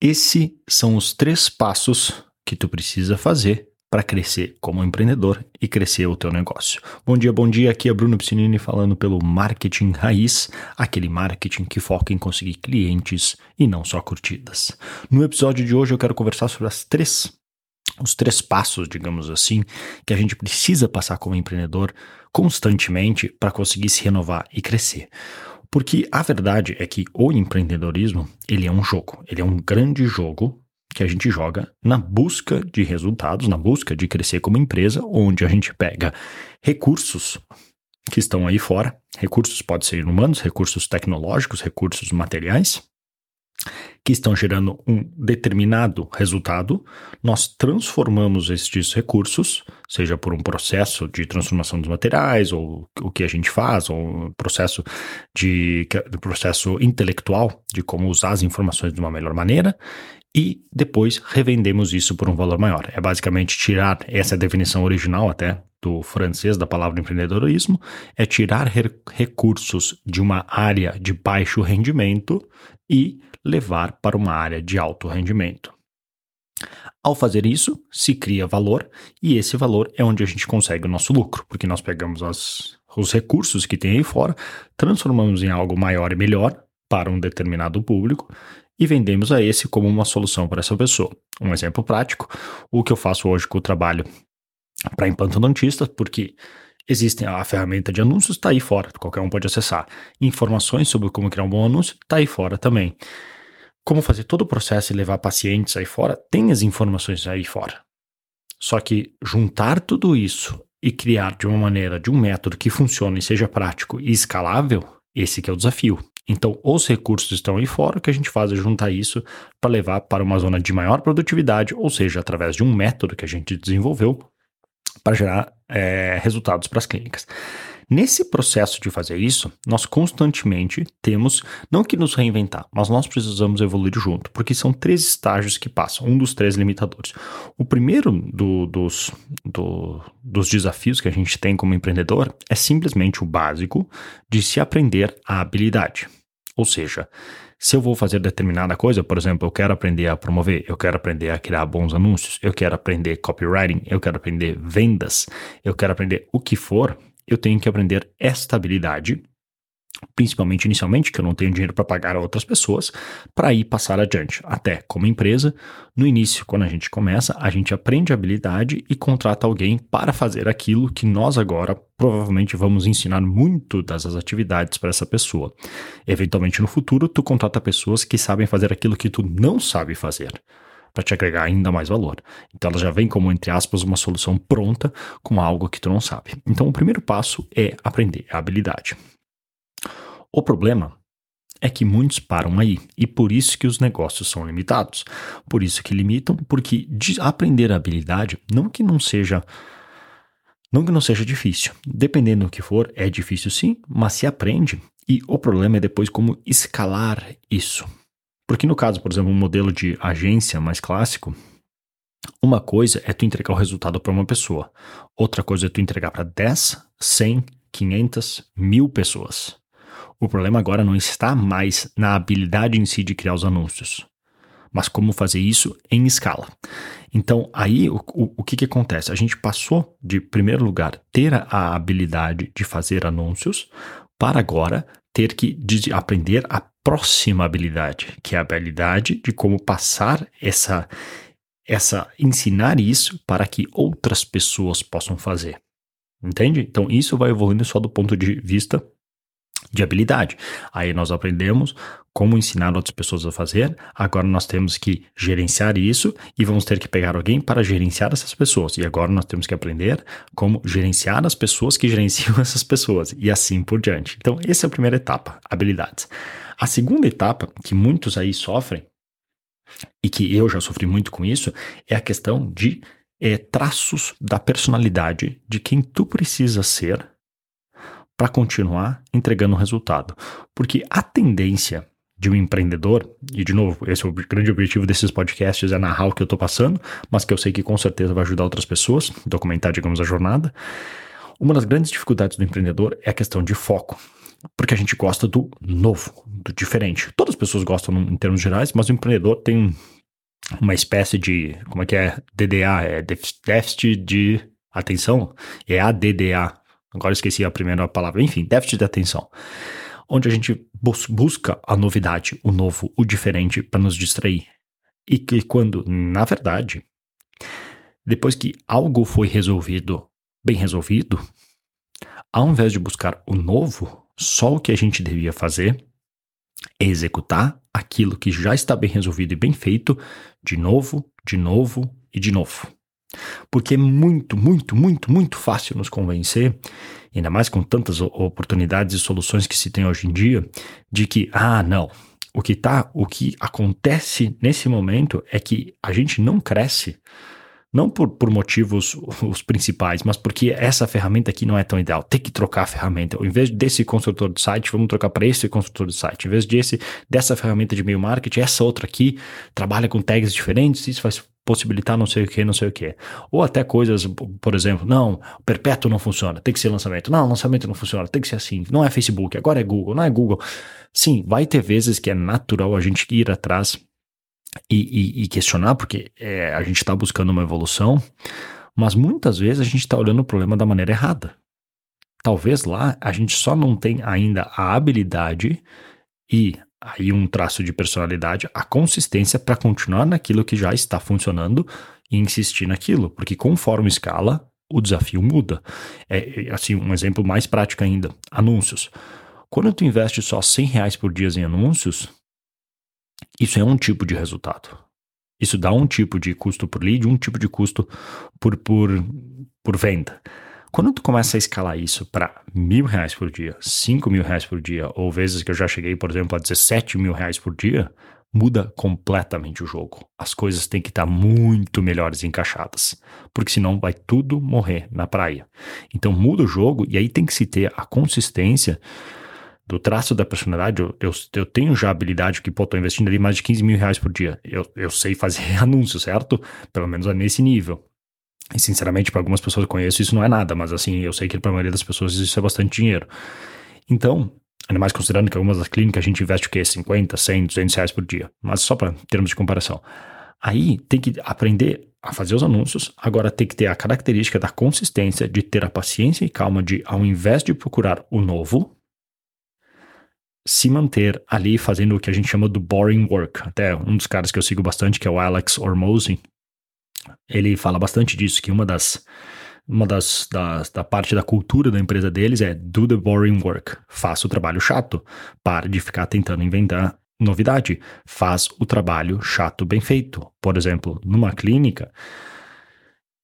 Esses são os três passos que tu precisa fazer para crescer como empreendedor e crescer o teu negócio. Bom dia, bom dia. Aqui é Bruno Piscinini falando pelo Marketing Raiz, aquele marketing que foca em conseguir clientes e não só curtidas. No episódio de hoje eu quero conversar sobre as três os três passos, digamos assim, que a gente precisa passar como empreendedor constantemente para conseguir se renovar e crescer. Porque a verdade é que o empreendedorismo, ele é um jogo, ele é um grande jogo que a gente joga na busca de resultados, na busca de crescer como empresa, onde a gente pega recursos que estão aí fora, recursos podem ser humanos, recursos tecnológicos, recursos materiais, que estão gerando um determinado resultado, nós transformamos estes recursos, seja por um processo de transformação dos materiais, ou o que a gente faz, ou um processo de processo intelectual de como usar as informações de uma melhor maneira, e depois revendemos isso por um valor maior. É basicamente tirar essa definição original até do francês da palavra empreendedorismo, é tirar recursos de uma área de baixo rendimento e levar para uma área de alto rendimento. Ao fazer isso, se cria valor e esse valor é onde a gente consegue o nosso lucro, porque nós pegamos as, os recursos que tem aí fora, transformamos em algo maior e melhor para um determinado público e vendemos a esse como uma solução para essa pessoa. Um exemplo prático, o que eu faço hoje com o trabalho para implantodontistas, porque Existem a ferramenta de anúncios, está aí fora, qualquer um pode acessar. Informações sobre como criar um bom anúncio, está aí fora também. Como fazer todo o processo e levar pacientes aí fora, tem as informações aí fora. Só que juntar tudo isso e criar de uma maneira, de um método que funcione, seja prático e escalável, esse que é o desafio. Então, os recursos estão aí fora, o que a gente faz é juntar isso para levar para uma zona de maior produtividade, ou seja, através de um método que a gente desenvolveu para gerar é, resultados para as clínicas. Nesse processo de fazer isso, nós constantemente temos, não que nos reinventar, mas nós precisamos evoluir junto, porque são três estágios que passam, um dos três limitadores. O primeiro do, dos, do, dos desafios que a gente tem como empreendedor é simplesmente o básico de se aprender a habilidade. Ou seja, se eu vou fazer determinada coisa, por exemplo, eu quero aprender a promover, eu quero aprender a criar bons anúncios, eu quero aprender copywriting, eu quero aprender vendas, eu quero aprender o que for, eu tenho que aprender esta habilidade principalmente inicialmente, que eu não tenho dinheiro para pagar a outras pessoas, para ir passar adiante. Até como empresa, no início, quando a gente começa, a gente aprende a habilidade e contrata alguém para fazer aquilo que nós agora provavelmente vamos ensinar muito das atividades para essa pessoa. Eventualmente no futuro, tu contrata pessoas que sabem fazer aquilo que tu não sabe fazer para te agregar ainda mais valor. Então ela já vem como, entre aspas, uma solução pronta com algo que tu não sabe. Então o primeiro passo é aprender a habilidade. O problema é que muitos param aí e por isso que os negócios são limitados. Por isso que limitam, porque de aprender a habilidade não que não seja não que não seja difícil. Dependendo do que for, é difícil sim, mas se aprende e o problema é depois como escalar isso. Porque no caso, por exemplo, um modelo de agência mais clássico, uma coisa é tu entregar o resultado para uma pessoa, outra coisa é tu entregar para 10, 100, 500, mil pessoas. O problema agora não está mais na habilidade em si de criar os anúncios, mas como fazer isso em escala. Então, aí o, o, o que, que acontece? A gente passou de, primeiro lugar, ter a habilidade de fazer anúncios, para agora ter que de, aprender a próxima habilidade, que é a habilidade de como passar essa, essa, ensinar isso para que outras pessoas possam fazer. Entende? Então, isso vai evoluindo só do ponto de vista de habilidade. Aí nós aprendemos como ensinar outras pessoas a fazer. Agora nós temos que gerenciar isso e vamos ter que pegar alguém para gerenciar essas pessoas. E agora nós temos que aprender como gerenciar as pessoas que gerenciam essas pessoas e assim por diante. Então, essa é a primeira etapa, habilidades. A segunda etapa que muitos aí sofrem e que eu já sofri muito com isso é a questão de é, traços da personalidade de quem tu precisa ser para continuar entregando resultado. Porque a tendência de um empreendedor, e de novo, esse é o grande objetivo desses podcasts, é narrar o que eu estou passando, mas que eu sei que com certeza vai ajudar outras pessoas, documentar, digamos, a jornada. Uma das grandes dificuldades do empreendedor é a questão de foco. porque a gente gosta do novo, do diferente. Todas as pessoas gostam em termos gerais, mas o empreendedor tem uma espécie de, como é que é? DDA, é déficit de atenção? É ADDA. Agora esqueci a primeira palavra. Enfim, déficit de atenção. Onde a gente bus busca a novidade, o novo, o diferente para nos distrair. E que quando, na verdade, depois que algo foi resolvido, bem resolvido, ao invés de buscar o novo, só o que a gente devia fazer é executar aquilo que já está bem resolvido e bem feito de novo, de novo e de novo. Porque é muito, muito, muito, muito fácil nos convencer, ainda mais com tantas oportunidades e soluções que se tem hoje em dia, de que, ah, não, o que tá, o que acontece nesse momento é que a gente não cresce não por, por motivos os principais, mas porque essa ferramenta aqui não é tão ideal. Tem que trocar a ferramenta. Em vez desse construtor de site, vamos trocar para esse construtor de site. Em vez desse, dessa ferramenta de e-mail marketing, essa outra aqui trabalha com tags diferentes, isso vai possibilitar não sei o que, não sei o que. Ou até coisas, por exemplo, não, perpétuo não funciona, tem que ser lançamento. Não, lançamento não funciona, tem que ser assim. Não é Facebook, agora é Google, não é Google. Sim, vai ter vezes que é natural a gente ir atrás e, e, e questionar, porque é, a gente está buscando uma evolução, mas muitas vezes a gente está olhando o problema da maneira errada. Talvez lá a gente só não tem ainda a habilidade e aí um traço de personalidade, a consistência para continuar naquilo que já está funcionando e insistir naquilo, porque conforme escala, o desafio muda. É assim, um exemplo mais prático ainda, anúncios. Quando tu investe só 100 reais por dia em anúncios, isso é um tipo de resultado. Isso dá um tipo de custo por lead, um tipo de custo por, por, por venda. Quando tu começa a escalar isso para mil reais por dia, cinco mil reais por dia, ou vezes que eu já cheguei, por exemplo, a 17 mil reais por dia, muda completamente o jogo. As coisas têm que estar tá muito melhores encaixadas, porque senão vai tudo morrer na praia. Então muda o jogo e aí tem que se ter a consistência do traço da personalidade, eu, eu, eu, tenho já habilidade que, pô, tô investindo ali mais de 15 mil reais por dia. Eu, eu sei fazer anúncio, certo? Pelo menos é nesse nível. E, sinceramente, para algumas pessoas que conheço, isso não é nada, mas, assim, eu sei que para a maioria das pessoas isso é bastante dinheiro. Então, ainda mais considerando que algumas das clínicas a gente investe o quê? 50, 100, 200 reais por dia. Mas só para termos de comparação. Aí tem que aprender a fazer os anúncios, agora tem que ter a característica da consistência, de ter a paciência e calma de, ao invés de procurar o novo, se manter ali fazendo o que a gente chama do boring work. Até um dos caras que eu sigo bastante, que é o Alex Ormozy, ele fala bastante disso, que uma das uma das, da parte da cultura da empresa deles é do the boring work, faça o trabalho chato, para de ficar tentando inventar novidade, faz o trabalho chato bem feito. Por exemplo, numa clínica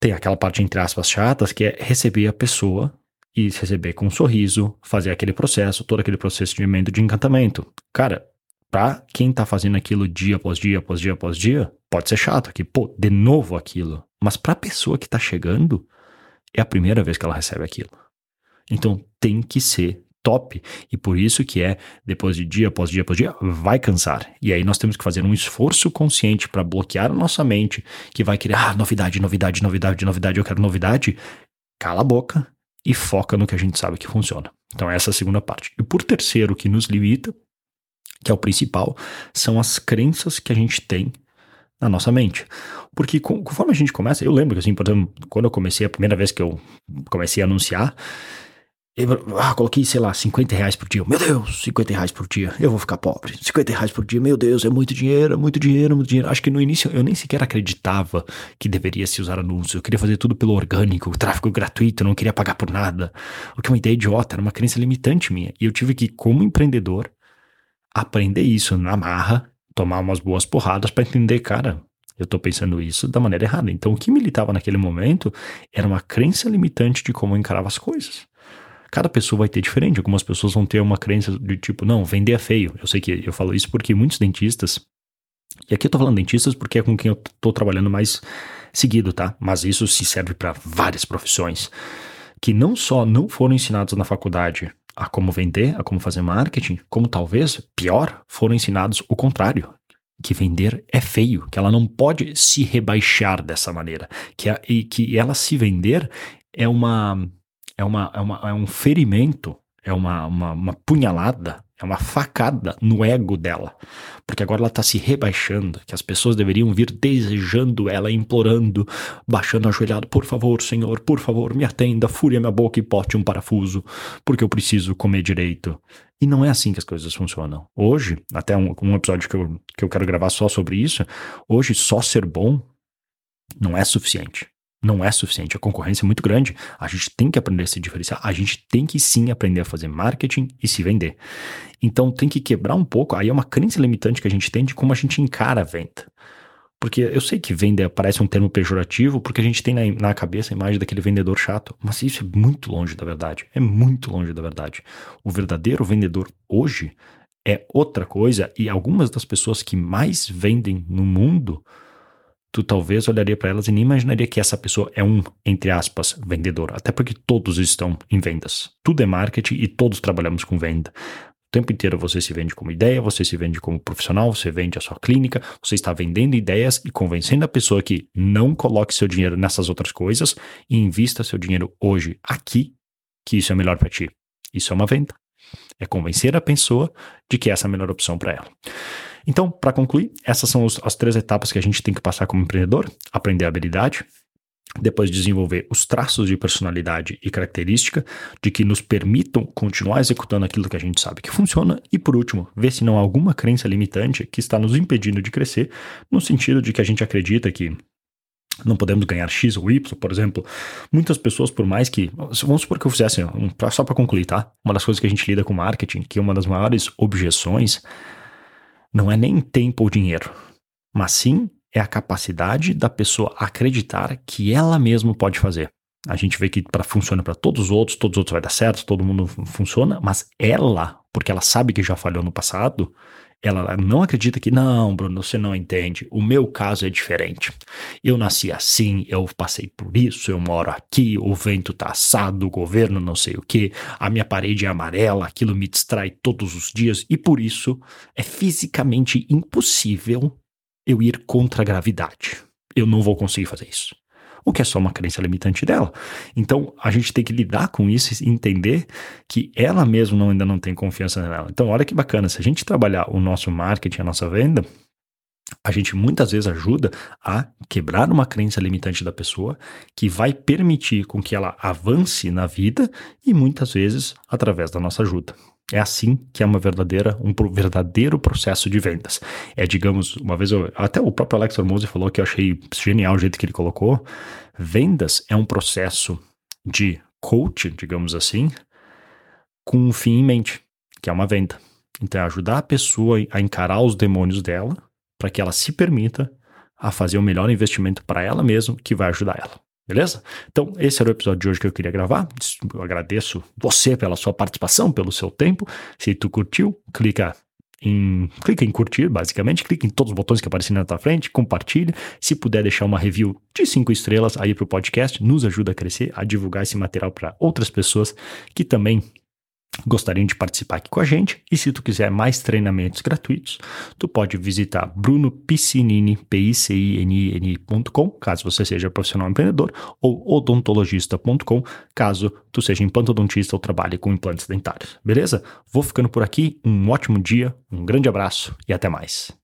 tem aquela parte entre aspas chatas que é receber a pessoa e receber com um sorriso, fazer aquele processo, todo aquele procedimento de encantamento. Cara, pra quem tá fazendo aquilo dia após dia, após dia, após dia, pode ser chato aqui, pô, de novo aquilo. Mas pra pessoa que tá chegando, é a primeira vez que ela recebe aquilo. Então tem que ser top. E por isso que é, depois de dia após dia após dia, vai cansar. E aí nós temos que fazer um esforço consciente para bloquear a nossa mente, que vai querer, ah, novidade, novidade, novidade, novidade, eu quero novidade. Cala a boca e foca no que a gente sabe que funciona. Então, essa é a segunda parte. E por terceiro, que nos limita, que é o principal, são as crenças que a gente tem na nossa mente. Porque conforme a gente começa, eu lembro que, assim, por exemplo, quando eu comecei, a primeira vez que eu comecei a anunciar, eu, ah, coloquei, sei lá, 50 reais por dia. Meu Deus, 50 reais por dia, eu vou ficar pobre. 50 reais por dia, meu Deus, é muito dinheiro, é muito dinheiro, muito dinheiro. Acho que no início eu nem sequer acreditava que deveria se usar anúncios. Eu queria fazer tudo pelo orgânico, tráfego gratuito, não queria pagar por nada. O que é uma ideia idiota, era uma crença limitante minha. E eu tive que, como empreendedor, aprender isso na marra, tomar umas boas porradas para entender, cara, eu tô pensando isso da maneira errada. Então o que me limitava naquele momento era uma crença limitante de como eu encarava as coisas. Cada pessoa vai ter diferente. Algumas pessoas vão ter uma crença de tipo, não, vender é feio. Eu sei que eu falo isso porque muitos dentistas, e aqui eu tô falando dentistas porque é com quem eu tô trabalhando mais seguido, tá? Mas isso se serve para várias profissões que não só não foram ensinados na faculdade a como vender, a como fazer marketing, como talvez, pior, foram ensinados o contrário, que vender é feio, que ela não pode se rebaixar dessa maneira, que, a, e que ela se vender é uma é, uma, é, uma, é um ferimento é uma, uma, uma punhalada, é uma facada no ego dela. Porque agora ela está se rebaixando, que as pessoas deveriam vir desejando ela, implorando, baixando ajoelhado, por favor, Senhor, por favor, me atenda, fure a minha boca e pote um parafuso, porque eu preciso comer direito. E não é assim que as coisas funcionam. Hoje, até um, um episódio que eu, que eu quero gravar só sobre isso, hoje só ser bom não é suficiente não é suficiente. A concorrência é muito grande. A gente tem que aprender a se diferenciar. A gente tem que sim aprender a fazer marketing e se vender. Então tem que quebrar um pouco. Aí é uma crença limitante que a gente tem de como a gente encara a venda. Porque eu sei que venda parece um termo pejorativo, porque a gente tem na, na cabeça a imagem daquele vendedor chato. Mas isso é muito longe da verdade. É muito longe da verdade. O verdadeiro vendedor hoje é outra coisa. E algumas das pessoas que mais vendem no mundo tu talvez olharia para elas e nem imaginaria que essa pessoa é um, entre aspas, vendedor. Até porque todos estão em vendas. Tudo é marketing e todos trabalhamos com venda. O tempo inteiro você se vende como ideia, você se vende como profissional, você vende a sua clínica, você está vendendo ideias e convencendo a pessoa que não coloque seu dinheiro nessas outras coisas e invista seu dinheiro hoje aqui, que isso é melhor para ti. Isso é uma venda. É convencer a pessoa de que essa é a melhor opção para ela. Então, para concluir, essas são os, as três etapas que a gente tem que passar como empreendedor: aprender a habilidade, depois desenvolver os traços de personalidade e característica de que nos permitam continuar executando aquilo que a gente sabe que funciona e por último, ver se não há alguma crença limitante que está nos impedindo de crescer, no sentido de que a gente acredita que não podemos ganhar X ou Y, por exemplo. Muitas pessoas, por mais que. Vamos supor que eu fizesse, só para concluir, tá? Uma das coisas que a gente lida com marketing, que é uma das maiores objeções não é nem tempo ou dinheiro, mas sim é a capacidade da pessoa acreditar que ela mesma pode fazer. A gente vê que para funciona para todos os outros, todos os outros vai dar certo, todo mundo funciona, mas ela, porque ela sabe que já falhou no passado, ela não acredita que, não, Bruno, você não entende. O meu caso é diferente. Eu nasci assim, eu passei por isso, eu moro aqui, o vento tá assado, o governo não sei o que, a minha parede é amarela, aquilo me distrai todos os dias e por isso é fisicamente impossível eu ir contra a gravidade. Eu não vou conseguir fazer isso o que é só uma crença limitante dela. Então, a gente tem que lidar com isso e entender que ela mesma não, ainda não tem confiança nela. Então, olha que bacana, se a gente trabalhar o nosso marketing, a nossa venda, a gente muitas vezes ajuda a quebrar uma crença limitante da pessoa que vai permitir com que ela avance na vida e muitas vezes através da nossa ajuda. É assim que é uma verdadeira, um verdadeiro processo de vendas. É, digamos, uma vez eu, até o próprio Alex Hormozzi falou que eu achei genial o jeito que ele colocou. Vendas é um processo de coach, digamos assim, com um fim em mente, que é uma venda. Então é ajudar a pessoa a encarar os demônios dela para que ela se permita a fazer o melhor investimento para ela mesma que vai ajudar ela. Beleza? Então, esse era o episódio de hoje que eu queria gravar. Eu agradeço você pela sua participação, pelo seu tempo. Se tu curtiu, clica em, clica em curtir, basicamente, clica em todos os botões que aparecem na tua frente, compartilha. Se puder deixar uma review de cinco estrelas aí para o podcast, nos ajuda a crescer, a divulgar esse material para outras pessoas que também gostariam de participar aqui com a gente. E se tu quiser mais treinamentos gratuitos, tu pode visitar brunopiscinini.com, caso você seja profissional empreendedor, ou odontologista.com, caso tu seja implantodontista ou trabalhe com implantes dentários. Beleza? Vou ficando por aqui. Um ótimo dia, um grande abraço e até mais.